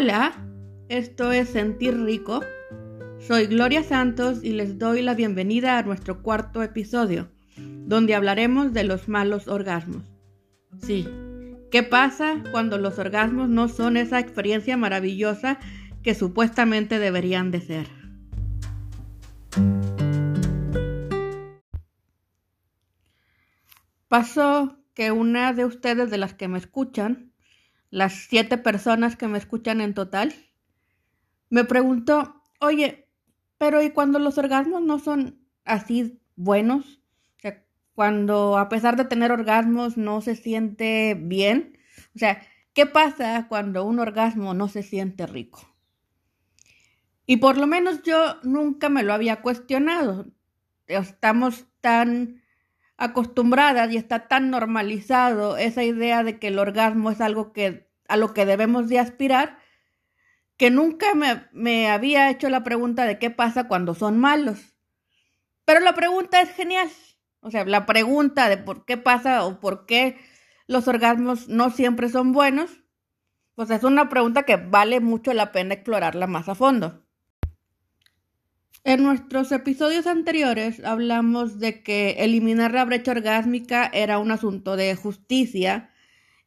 Hola, esto es Sentir Rico. Soy Gloria Santos y les doy la bienvenida a nuestro cuarto episodio, donde hablaremos de los malos orgasmos. Sí, ¿qué pasa cuando los orgasmos no son esa experiencia maravillosa que supuestamente deberían de ser? Pasó que una de ustedes de las que me escuchan las siete personas que me escuchan en total, me preguntó, oye, pero ¿y cuando los orgasmos no son así buenos? O sea, cuando a pesar de tener orgasmos no se siente bien. O sea, ¿qué pasa cuando un orgasmo no se siente rico? Y por lo menos yo nunca me lo había cuestionado. Estamos tan acostumbradas y está tan normalizado esa idea de que el orgasmo es algo que a lo que debemos de aspirar que nunca me, me había hecho la pregunta de qué pasa cuando son malos. Pero la pregunta es genial. O sea, la pregunta de por qué pasa o por qué los orgasmos no siempre son buenos, pues es una pregunta que vale mucho la pena explorarla más a fondo. En nuestros episodios anteriores hablamos de que eliminar la brecha orgásmica era un asunto de justicia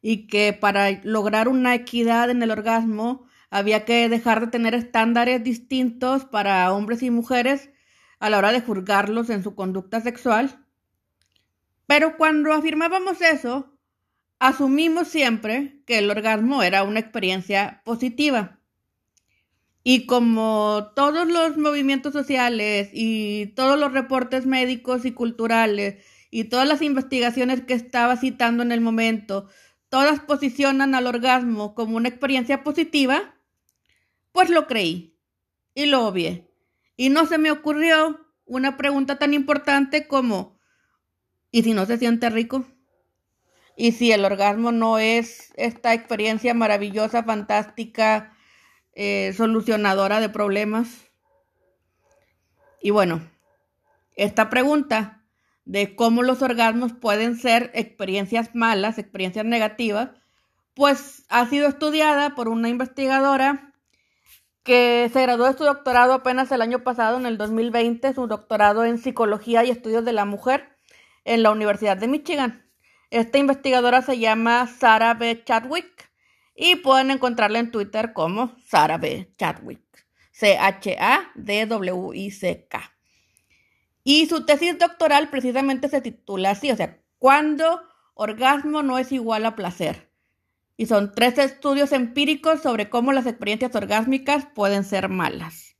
y que para lograr una equidad en el orgasmo había que dejar de tener estándares distintos para hombres y mujeres a la hora de juzgarlos en su conducta sexual. Pero cuando afirmábamos eso, asumimos siempre que el orgasmo era una experiencia positiva. Y como todos los movimientos sociales y todos los reportes médicos y culturales y todas las investigaciones que estaba citando en el momento, todas posicionan al orgasmo como una experiencia positiva, pues lo creí y lo obvié. Y no se me ocurrió una pregunta tan importante como, ¿y si no se siente rico? ¿Y si el orgasmo no es esta experiencia maravillosa, fantástica, eh, solucionadora de problemas. Y bueno, esta pregunta de cómo los orgasmos pueden ser experiencias malas, experiencias negativas, pues ha sido estudiada por una investigadora que se graduó de su doctorado apenas el año pasado, en el 2020, su doctorado en psicología y estudios de la mujer en la Universidad de Michigan. Esta investigadora se llama Sarah B. Chadwick y pueden encontrarla en Twitter como Sara B. Chadwick. C-H-A-D-W-I-C-K. Y su tesis doctoral precisamente se titula así, o sea, ¿cuándo orgasmo no es igual a placer? Y son tres estudios empíricos sobre cómo las experiencias orgásmicas pueden ser malas.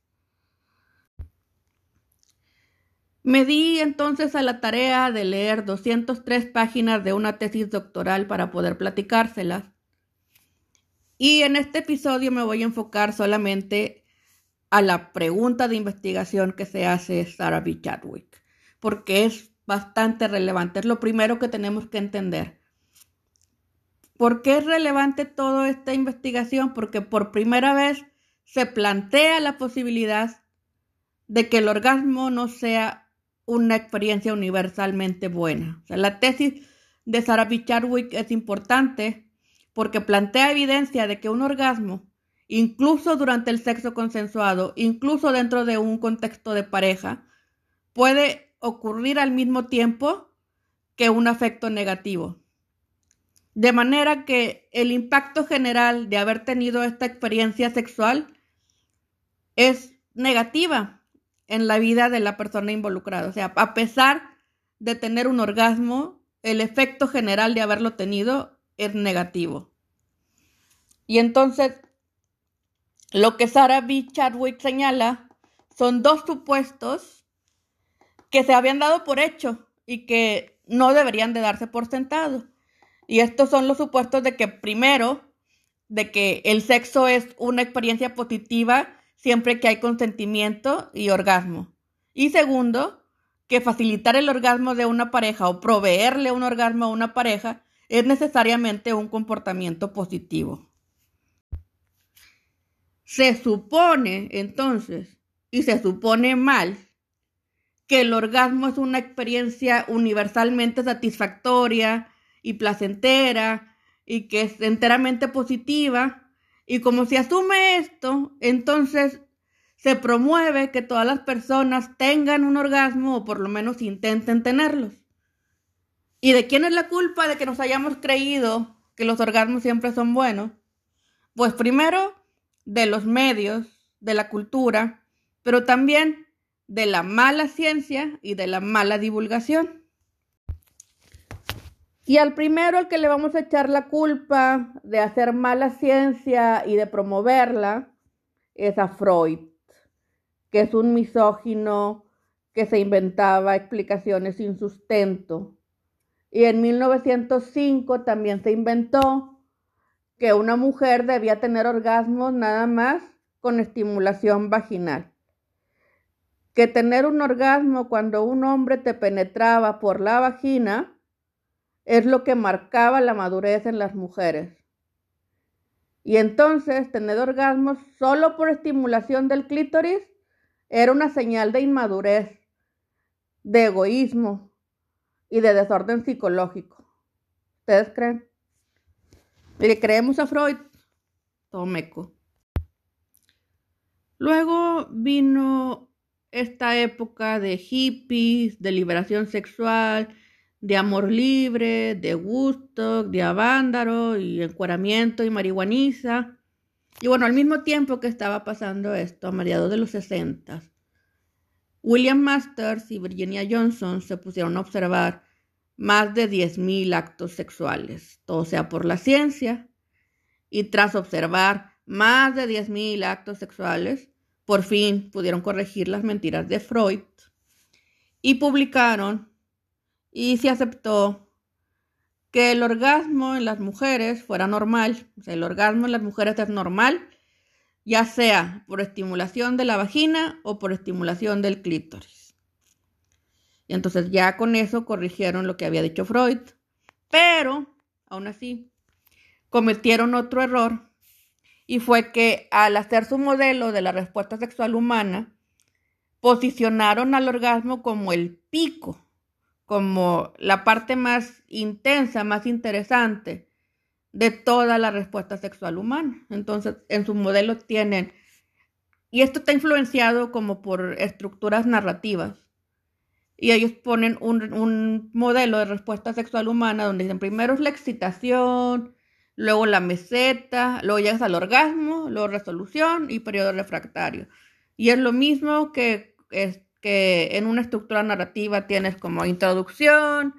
Me di entonces a la tarea de leer 203 páginas de una tesis doctoral para poder platicárselas y en este episodio me voy a enfocar solamente a la pregunta de investigación que se hace Sarah B. Chadwick, porque es bastante relevante. Es lo primero que tenemos que entender. ¿Por qué es relevante toda esta investigación? Porque por primera vez se plantea la posibilidad de que el orgasmo no sea una experiencia universalmente buena. La tesis de Sarah B. Chadwick es importante porque plantea evidencia de que un orgasmo, incluso durante el sexo consensuado, incluso dentro de un contexto de pareja, puede ocurrir al mismo tiempo que un afecto negativo. De manera que el impacto general de haber tenido esta experiencia sexual es negativa en la vida de la persona involucrada. O sea, a pesar de tener un orgasmo, el efecto general de haberlo tenido es negativo. Y entonces, lo que Sarah B. Chadwick señala son dos supuestos que se habían dado por hecho y que no deberían de darse por sentado. Y estos son los supuestos de que primero, de que el sexo es una experiencia positiva siempre que hay consentimiento y orgasmo. Y segundo, que facilitar el orgasmo de una pareja o proveerle un orgasmo a una pareja es necesariamente un comportamiento positivo. Se supone entonces, y se supone mal, que el orgasmo es una experiencia universalmente satisfactoria y placentera y que es enteramente positiva Y como se asume esto, entonces se promueve que todas las personas tengan un orgasmo o por lo menos intenten tenerlos. ¿Y de quién es la culpa de que nos hayamos creído que los orgasmos siempre son buenos? Pues primero, de los medios, de la cultura, pero también de la mala ciencia y de la mala divulgación. Y al primero al que le vamos a echar la culpa de hacer mala ciencia y de promoverla es a Freud, que es un misógino que se inventaba explicaciones sin sustento y en 1905 también se inventó que una mujer debía tener orgasmos nada más con estimulación vaginal. Que tener un orgasmo cuando un hombre te penetraba por la vagina es lo que marcaba la madurez en las mujeres. Y entonces tener orgasmos solo por estimulación del clítoris era una señal de inmadurez, de egoísmo, y de desorden psicológico. ¿Ustedes creen? Mire, creemos a Freud, tomeco. Luego vino esta época de hippies, de liberación sexual, de amor libre, de gusto, de avándaro y encueramiento y marihuaniza. Y bueno, al mismo tiempo que estaba pasando esto, a mediados de los 60, William Masters y Virginia Johnson se pusieron a observar más de 10.000 actos sexuales, todo sea por la ciencia, y tras observar más de 10.000 actos sexuales, por fin pudieron corregir las mentiras de Freud y publicaron y se aceptó que el orgasmo en las mujeres fuera normal, el orgasmo en las mujeres es normal ya sea por estimulación de la vagina o por estimulación del clítoris. Entonces ya con eso corrigieron lo que había dicho Freud, pero aún así cometieron otro error y fue que al hacer su modelo de la respuesta sexual humana, posicionaron al orgasmo como el pico, como la parte más intensa, más interesante de toda la respuesta sexual humana. Entonces, en su modelo tienen, y esto está influenciado como por estructuras narrativas, y ellos ponen un, modelo de respuesta sexual humana donde dicen primero es la excitación, luego la meseta, luego llegas al orgasmo, luego resolución y periodo refractario. Y es lo mismo que, es, que en una estructura narrativa tienes como introducción,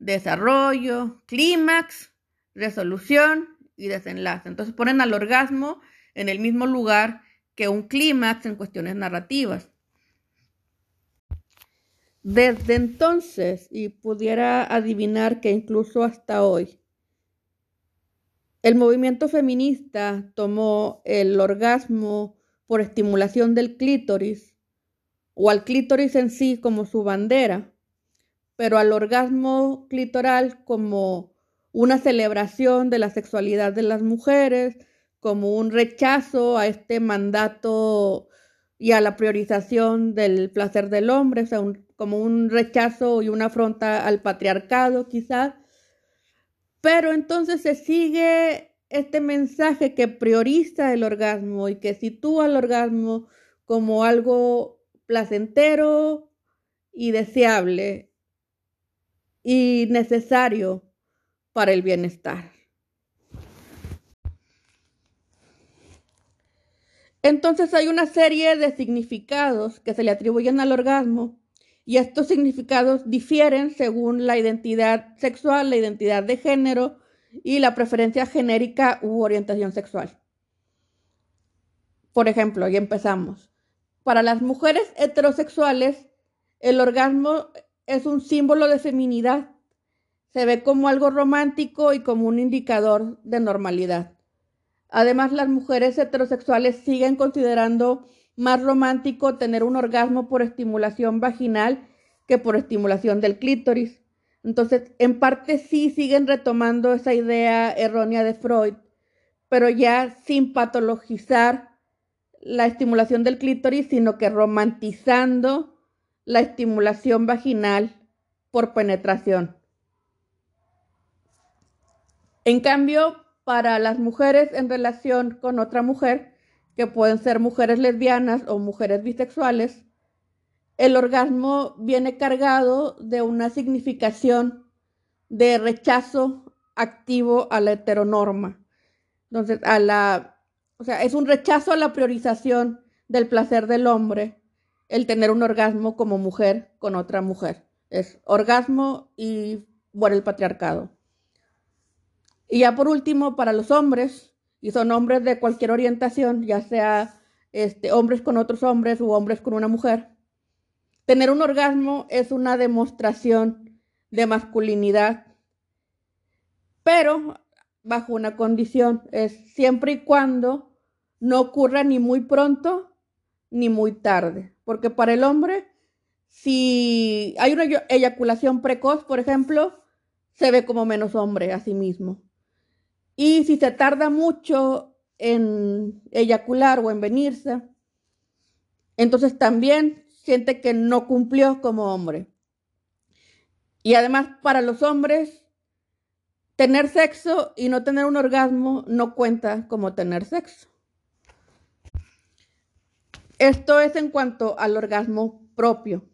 desarrollo, clímax, resolución y desenlace. Entonces ponen al orgasmo en el mismo lugar que un clímax en cuestiones narrativas. Desde entonces, y pudiera adivinar que incluso hasta hoy, el movimiento feminista tomó el orgasmo por estimulación del clítoris o al clítoris en sí como su bandera, pero al orgasmo clitoral como una celebración de la sexualidad de las mujeres, como un rechazo a este mandato y a la priorización del placer del hombre, o sea, como un rechazo y una afronta al patriarcado quizás. Pero entonces se sigue este mensaje que prioriza el orgasmo y que sitúa el orgasmo como algo placentero y deseable y necesario para el bienestar. Entonces hay una serie de significados que se le atribuyen al orgasmo y estos significados difieren según la identidad sexual, la identidad de género y la preferencia genérica u orientación sexual. Por ejemplo, y empezamos. Para las mujeres heterosexuales, el orgasmo es un símbolo de feminidad se ve como algo romántico y como un indicador de normalidad. Además, las mujeres heterosexuales siguen considerando más romántico tener un orgasmo por estimulación vaginal que por estimulación del clítoris. Entonces, en parte sí siguen retomando esa idea errónea de Freud, pero ya sin patologizar la estimulación del clítoris, sino que romantizando la estimulación vaginal por penetración. En cambio, para las mujeres en relación con otra mujer, que pueden ser mujeres lesbianas o mujeres bisexuales, el orgasmo viene cargado de una significación de rechazo activo a la heteronorma. Entonces, a la, o sea, es un rechazo a la priorización del placer del hombre el tener un orgasmo como mujer con otra mujer. Es orgasmo y bueno, el patriarcado. Y ya por último, para los hombres, y son hombres de cualquier orientación, ya sea este, hombres con otros hombres u hombres con una mujer, tener un orgasmo es una demostración de masculinidad, pero bajo una condición, es siempre y cuando no ocurra ni muy pronto ni muy tarde, porque para el hombre, si hay una eyaculación precoz, por ejemplo, se ve como menos hombre a sí mismo. Y si se tarda mucho en eyacular o en venirse, entonces también siente que no cumplió como hombre. Y además para los hombres, tener sexo y no tener un orgasmo no cuenta como tener sexo. Esto es en cuanto al orgasmo propio.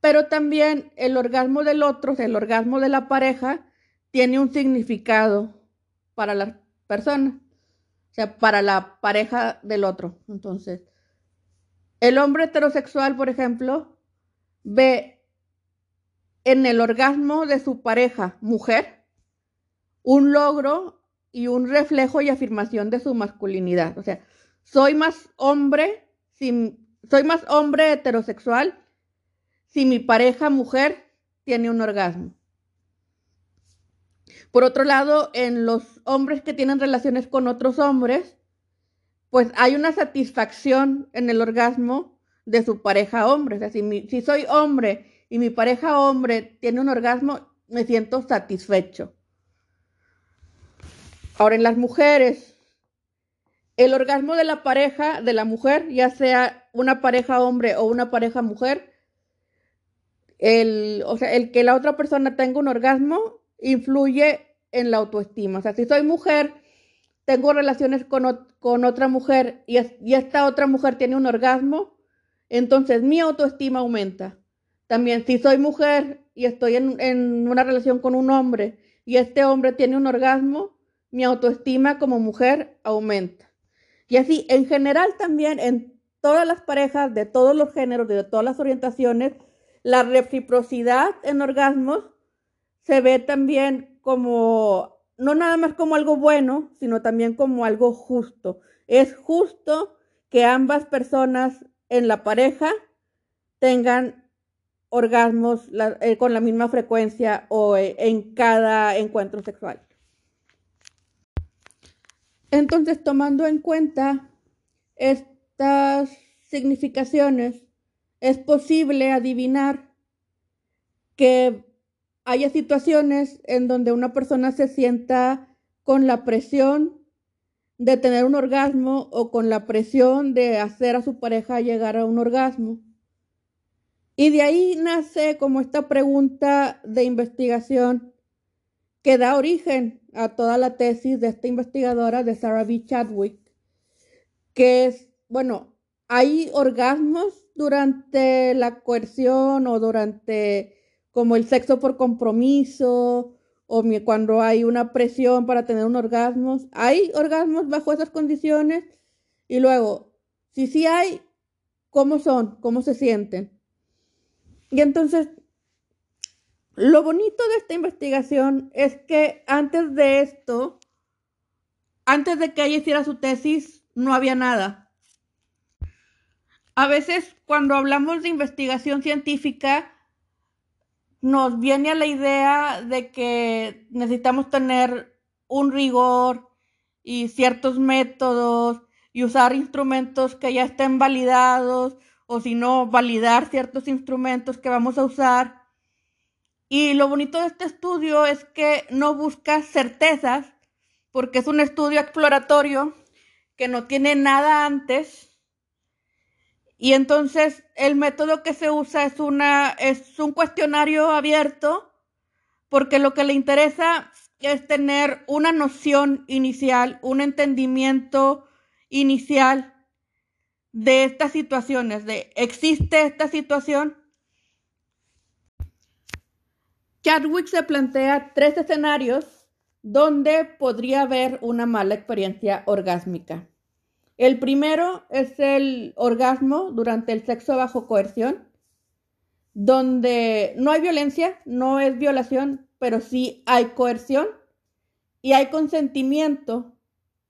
Pero también el orgasmo del otro, el orgasmo de la pareja, tiene un significado para la persona, o sea, para la pareja del otro. Entonces, el hombre heterosexual, por ejemplo, ve en el orgasmo de su pareja mujer un logro y un reflejo y afirmación de su masculinidad. O sea, soy más hombre, si, soy más hombre heterosexual si mi pareja mujer tiene un orgasmo. Por otro lado, en los hombres que tienen relaciones con otros hombres, pues hay una satisfacción en el orgasmo de su pareja hombre. O sea, si, si soy hombre y mi pareja hombre tiene un orgasmo, me siento satisfecho. Ahora, en las mujeres, el orgasmo de la pareja, de la mujer, ya sea una pareja hombre o una pareja mujer, el, o sea, el que la otra persona tenga un orgasmo influye en la autoestima. O sea, si soy mujer, tengo relaciones con, otra mujer y, esta otra mujer tiene un orgasmo, entonces mi autoestima aumenta. También si soy mujer y estoy en, en una relación con un hombre y este hombre tiene un orgasmo, mi autoestima como mujer aumenta. Y así, en general también, en todas las parejas de todos los géneros, de todas las orientaciones, la reciprocidad en orgasmos se ve también como, no nada más como algo bueno, sino también como algo justo. Es justo que ambas personas en la pareja tengan orgasmos eh, con la misma frecuencia o eh, en cada encuentro sexual. Entonces, tomando en cuenta estas significaciones, es posible adivinar que haya situaciones en donde una persona se sienta con la presión de tener un orgasmo o con la presión de hacer a su pareja llegar a un orgasmo. Y de ahí nace como esta pregunta de investigación que da origen a toda la tesis de esta investigadora de Sarah B. Chadwick, que es, bueno, hay orgasmos durante la coerción o durante como el sexo por compromiso o cuando hay una presión para tener un orgasmo. Hay orgasmos bajo esas condiciones y luego, si sí hay, ¿cómo son? ¿Cómo se sienten? Y entonces, lo bonito de esta investigación es que antes de esto, antes de que ella hiciera su tesis, no había nada. A veces cuando hablamos de investigación científica, nos viene a la idea de que necesitamos tener un rigor y ciertos métodos y usar instrumentos que ya estén validados o si no, validar ciertos instrumentos que vamos a usar. Y lo bonito de este estudio es que no busca certezas, porque es un estudio exploratorio que no tiene nada antes y entonces el método que se usa es, una, es un cuestionario abierto porque lo que le interesa es tener una noción inicial, un entendimiento inicial de estas situaciones, de existe esta situación. Chadwick se plantea tres escenarios donde podría haber una mala experiencia orgásmica. El primero es el orgasmo durante el sexo bajo coerción, donde no hay violencia, no es violación, pero sí hay coerción y hay consentimiento,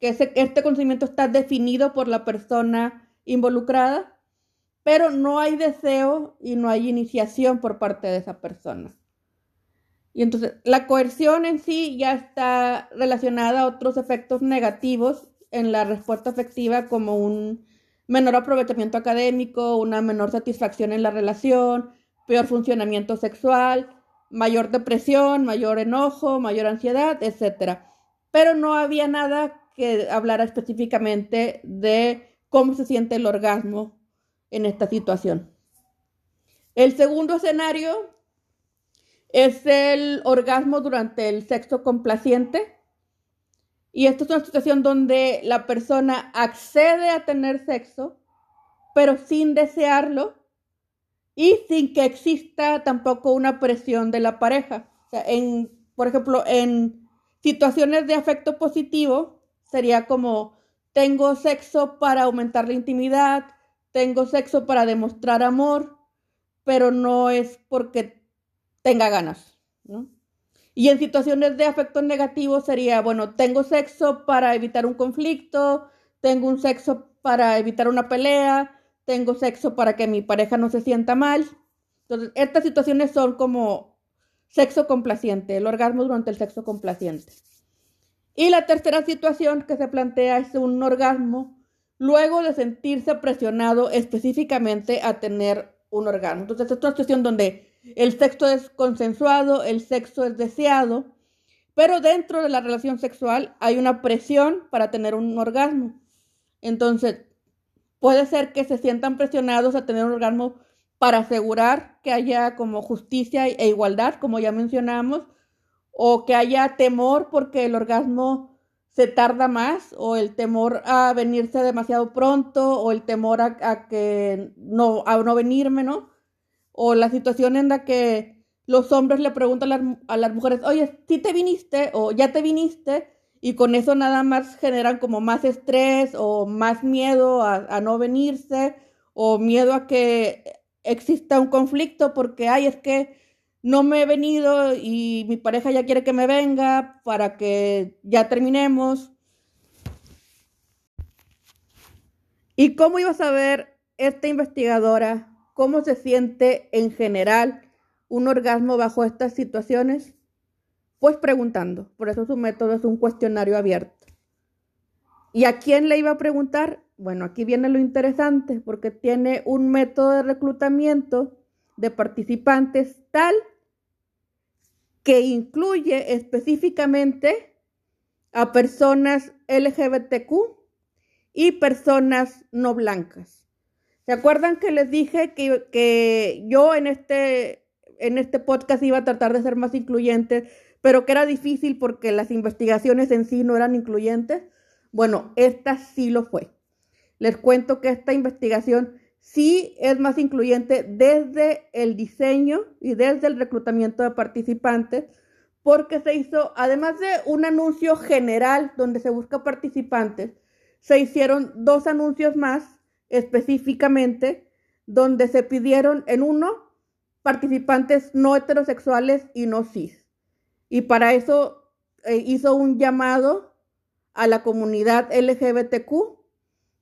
que este consentimiento está definido por la persona involucrada, pero no hay deseo y no hay iniciación por parte de esa persona. Y entonces la coerción en sí ya está relacionada a otros efectos negativos en la respuesta afectiva como un menor aprovechamiento académico, una menor satisfacción en la relación, peor funcionamiento sexual, mayor depresión, mayor enojo, mayor ansiedad, etc. Pero no había nada que hablara específicamente de cómo se siente el orgasmo en esta situación. El segundo escenario es el orgasmo durante el sexo complaciente. Y esto es una situación donde la persona accede a tener sexo, pero sin desearlo y sin que exista tampoco una presión de la pareja. en, por ejemplo, en situaciones de afecto positivo, sería como tengo sexo para aumentar la intimidad, tengo sexo para demostrar amor, pero no es porque tenga ganas, Y en situaciones de afecto negativo sería, bueno, tengo sexo para evitar un conflicto, tengo un sexo para evitar una pelea, tengo sexo para que mi pareja no se sienta mal. Entonces, estas situaciones son como sexo complaciente, el orgasmo durante el sexo complaciente. Y la tercera situación que se plantea es un orgasmo luego de sentirse presionado específicamente a tener un orgasmo. Entonces, es una situación donde el sexo es consensuado, el sexo es deseado, pero dentro de la relación sexual hay una presión para tener un orgasmo. Entonces, Puede ser que se sientan presionados a tener un orgasmo para asegurar que haya como justicia e igualdad, como ya mencionamos, o que haya temor porque el orgasmo se tarda más, o el temor a venirse demasiado pronto, o el temor a, que no, a no venirme, ¿no? O la situación en la que los hombres le preguntan a las, a mujeres, oye, ¿sí te viniste? o ya te viniste, y con eso nada más generan como más estrés o más miedo a, no venirse o miedo a que exista un conflicto porque, ay, es que no me he venido y mi pareja ya quiere que me venga para que ya terminemos. ¿Y cómo iba a saber esta investigadora cómo se siente en general un orgasmo bajo estas situaciones? Pues preguntando, por eso su método es un cuestionario abierto. ¿Y a quién le iba a preguntar? Bueno, aquí viene lo interesante, porque tiene un método de reclutamiento de participantes tal que incluye específicamente a personas LGBTQ y personas no blancas. ¿Se acuerdan que les dije que, que yo en este, en este podcast iba a tratar de ser más incluyente pero que era difícil porque las investigaciones en sí no eran incluyentes. Bueno, esta sí lo fue. Les cuento que esta investigación sí es más incluyente desde el diseño y desde el reclutamiento de participantes, porque se hizo, además de un anuncio general donde se busca participantes, se hicieron dos anuncios más específicamente donde se pidieron en uno participantes no heterosexuales y no cis. Y para eso eh, hizo un llamado a la comunidad LGBTQ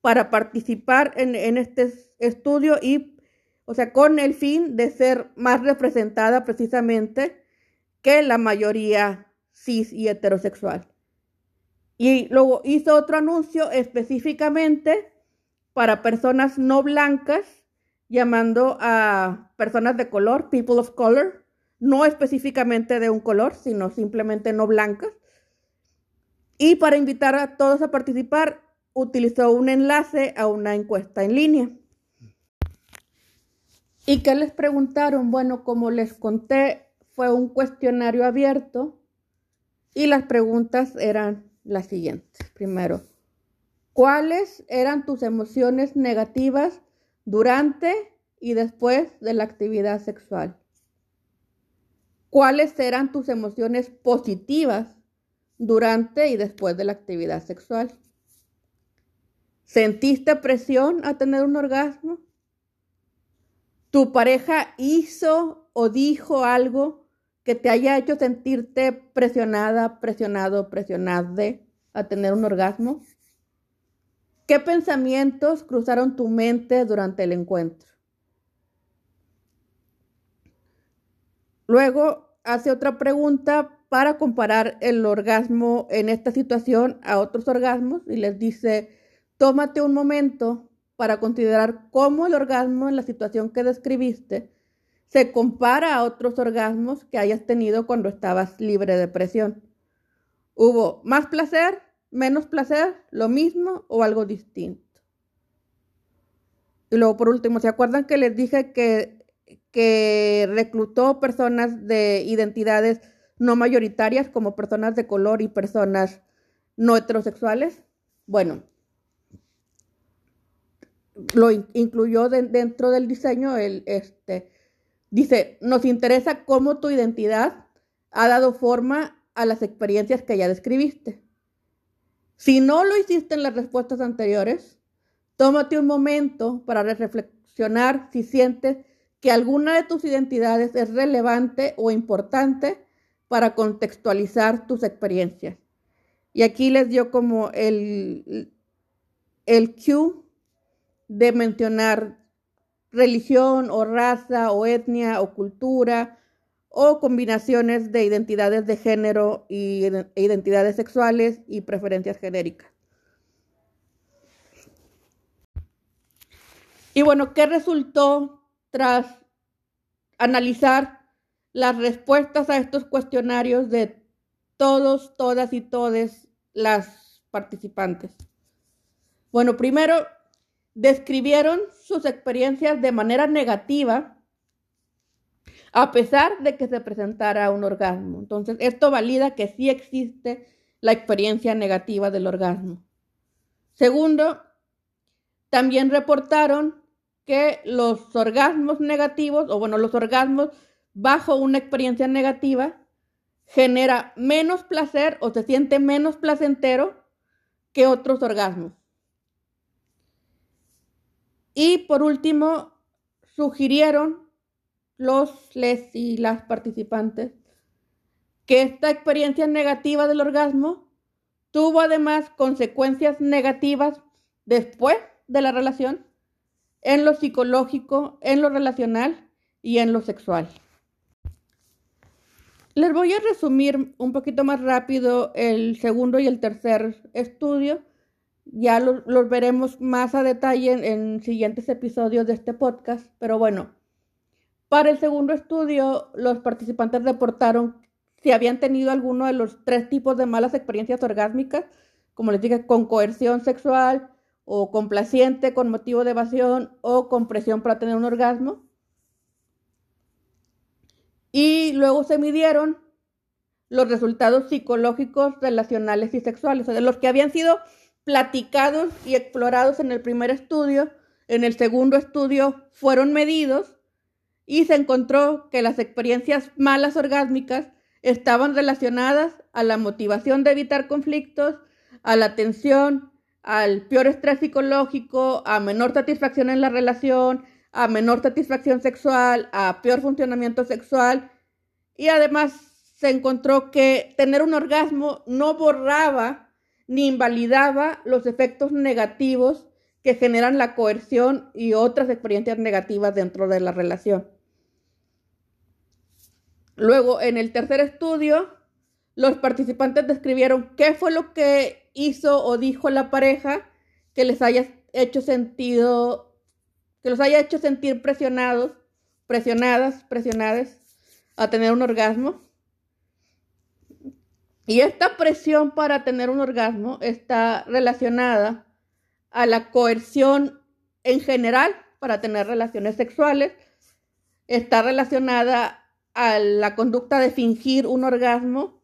para participar en, este estudio y, o sea, con el fin de ser más representada precisamente que la mayoría cis y heterosexual. Y luego hizo otro anuncio específicamente para personas no blancas, llamando a personas de color, people of color, no específicamente de un color, sino simplemente no blancas. Y para invitar a todos a participar, utilizó un enlace a una encuesta en línea. ¿Y qué les preguntaron? Bueno, como les conté, fue un cuestionario abierto Y las preguntas eran las siguientes. Primero, ¿cuáles eran tus emociones negativas durante y después de la actividad sexual? ¿Cuáles eran tus emociones positivas durante y después de la actividad sexual? ¿Sentiste presión a tener un orgasmo? ¿Tu pareja hizo o dijo algo que te haya hecho sentirte presionada, presionado, presionada a tener un orgasmo? ¿Qué pensamientos cruzaron tu mente durante el encuentro? Luego hace otra pregunta para comparar el orgasmo en esta situación a otros orgasmos y les dice, tómate un momento para considerar cómo el orgasmo en la situación que describiste se compara a otros orgasmos que hayas tenido cuando estabas libre de presión. ¿Hubo más placer, menos placer, lo mismo o algo distinto? Y luego, por último, ¿se acuerdan que les dije que, que reclutó personas de identidades no mayoritarias como personas de color y personas no heterosexuales? Bueno, lo incluyó dentro del diseño, el, este, Dice, nos interesa cómo tu identidad ha dado forma a las experiencias que ya describiste. Si no lo hiciste en las respuestas anteriores, tómate un momento para reflexionar si sientes que alguna de tus identidades es relevante o importante para contextualizar tus experiencias. Y aquí les dio como el, el cue de mencionar religión o raza o etnia o cultura o combinaciones de identidades de género y e identidades sexuales y preferencias genéricas. Y bueno, ¿qué resultó tras analizar las respuestas a estos cuestionarios de todos, todas y todas las participantes? Bueno, primero describieron sus experiencias de manera negativa a pesar de que se presentara un orgasmo. Entonces, esto valida que sí existe la experiencia negativa del orgasmo. Segundo, también reportaron que los orgasmos negativos, o bueno, los orgasmos bajo una experiencia negativa, genera menos placer o se siente menos placentero que otros orgasmos. Y por último, sugirieron los, les y las participantes que esta experiencia negativa del orgasmo tuvo además consecuencias negativas después de la relación en lo psicológico, en lo relacional y en lo sexual. Les voy a resumir un poquito más rápido el segundo y el tercer estudio ya los veremos más a detalle en, en, siguientes episodios de este podcast, pero bueno, para el segundo estudio los participantes reportaron si habían tenido alguno de los tres tipos de malas experiencias orgásmicas, como les dije, con coerción sexual o complaciente con motivo de evasión o con presión para tener un orgasmo. Y luego se midieron los resultados psicológicos, relacionales y sexuales, o de los que habían sido platicados y explorados en el primer estudio, en el segundo estudio fueron medidos y se encontró que las experiencias malas orgásmicas estaban relacionadas a la motivación de evitar conflictos, a la tensión, al peor estrés psicológico, a menor satisfacción en la relación, a menor satisfacción sexual, a peor funcionamiento sexual y además se encontró que tener un orgasmo no borraba ni invalidaba los efectos negativos que generan la coerción y otras experiencias negativas dentro de la relación. Luego, en el tercer estudio, los participantes describieron qué fue lo que hizo o dijo la pareja que les haya hecho sentido, que los haya hecho sentir presionados, presionadas, presionadas a tener un orgasmo. Y esta presión para tener un orgasmo está relacionada a la coerción en general para tener relaciones sexuales, está relacionada a la conducta de fingir un orgasmo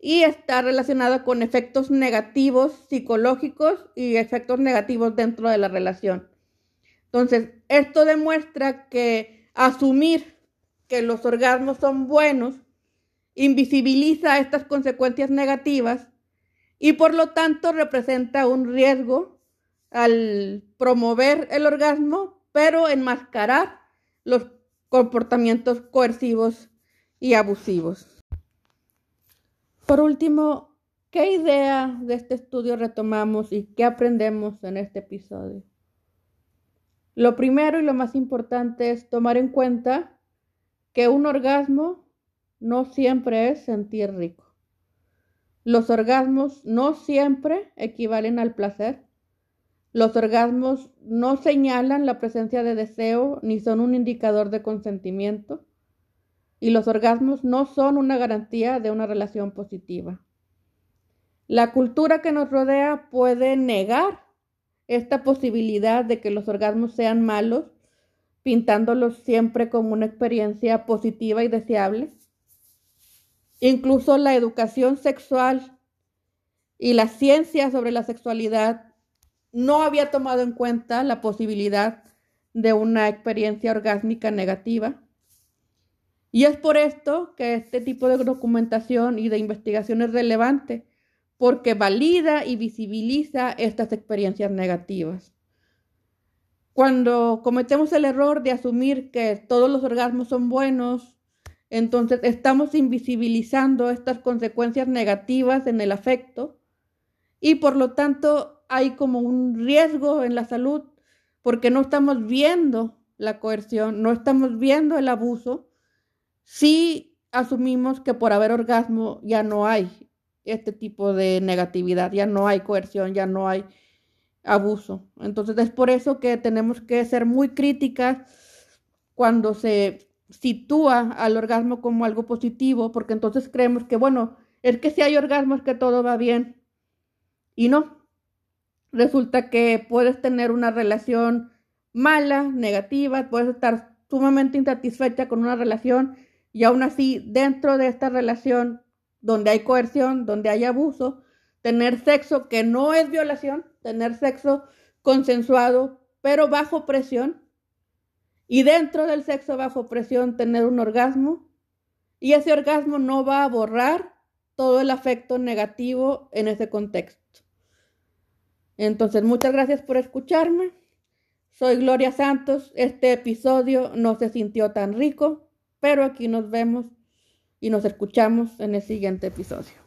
y está relacionado con efectos negativos psicológicos y efectos negativos dentro de la relación. Entonces, esto demuestra que asumir que los orgasmos son buenos invisibiliza estas consecuencias negativas y por lo tanto representa un riesgo al promover el orgasmo, pero enmascarar los comportamientos coercivos y abusivos. Por último, ¿qué idea de este estudio retomamos y qué aprendemos en este episodio? Lo primero y lo más importante es tomar en cuenta que un orgasmo no siempre es sentir rico. Los orgasmos no siempre equivalen al placer. Los orgasmos no señalan la presencia de deseo ni son un indicador de consentimiento y los orgasmos no son una garantía de una relación positiva. La cultura que nos rodea puede negar esta posibilidad de que los orgasmos sean malos, pintándolos siempre como una experiencia positiva y deseable. Incluso la educación sexual y la ciencia sobre la sexualidad no había tomado en cuenta la posibilidad de una experiencia orgásmica negativa. Y es por esto que este tipo de documentación y de investigación es relevante, porque valida y visibiliza estas experiencias negativas. Cuando cometemos el error de asumir que todos los orgasmos son buenos, entonces estamos invisibilizando estas consecuencias negativas en el afecto y por lo tanto hay como un riesgo en la salud porque no estamos viendo la coerción, no estamos viendo el abuso si asumimos que por haber orgasmo ya no hay este tipo de negatividad, ya no hay coerción, ya no hay abuso. Entonces es por eso que tenemos que ser muy críticas cuando se sitúa al orgasmo como algo positivo, porque entonces creemos que, bueno, es que si hay orgasmo es que todo va bien. Y no. Resulta que puedes tener una relación mala, negativa, puedes estar sumamente insatisfecha con una relación y aún así, dentro de esta relación donde hay coerción, donde hay abuso, tener sexo que no es violación, tener sexo consensuado, pero bajo presión, y dentro del sexo bajo presión tener un orgasmo, y ese orgasmo no va a borrar todo el afecto negativo en ese contexto. Entonces, muchas gracias por escucharme. Soy Gloria Santos. Este episodio no se sintió tan rico pero aquí nos vemos y nos escuchamos en el siguiente episodio.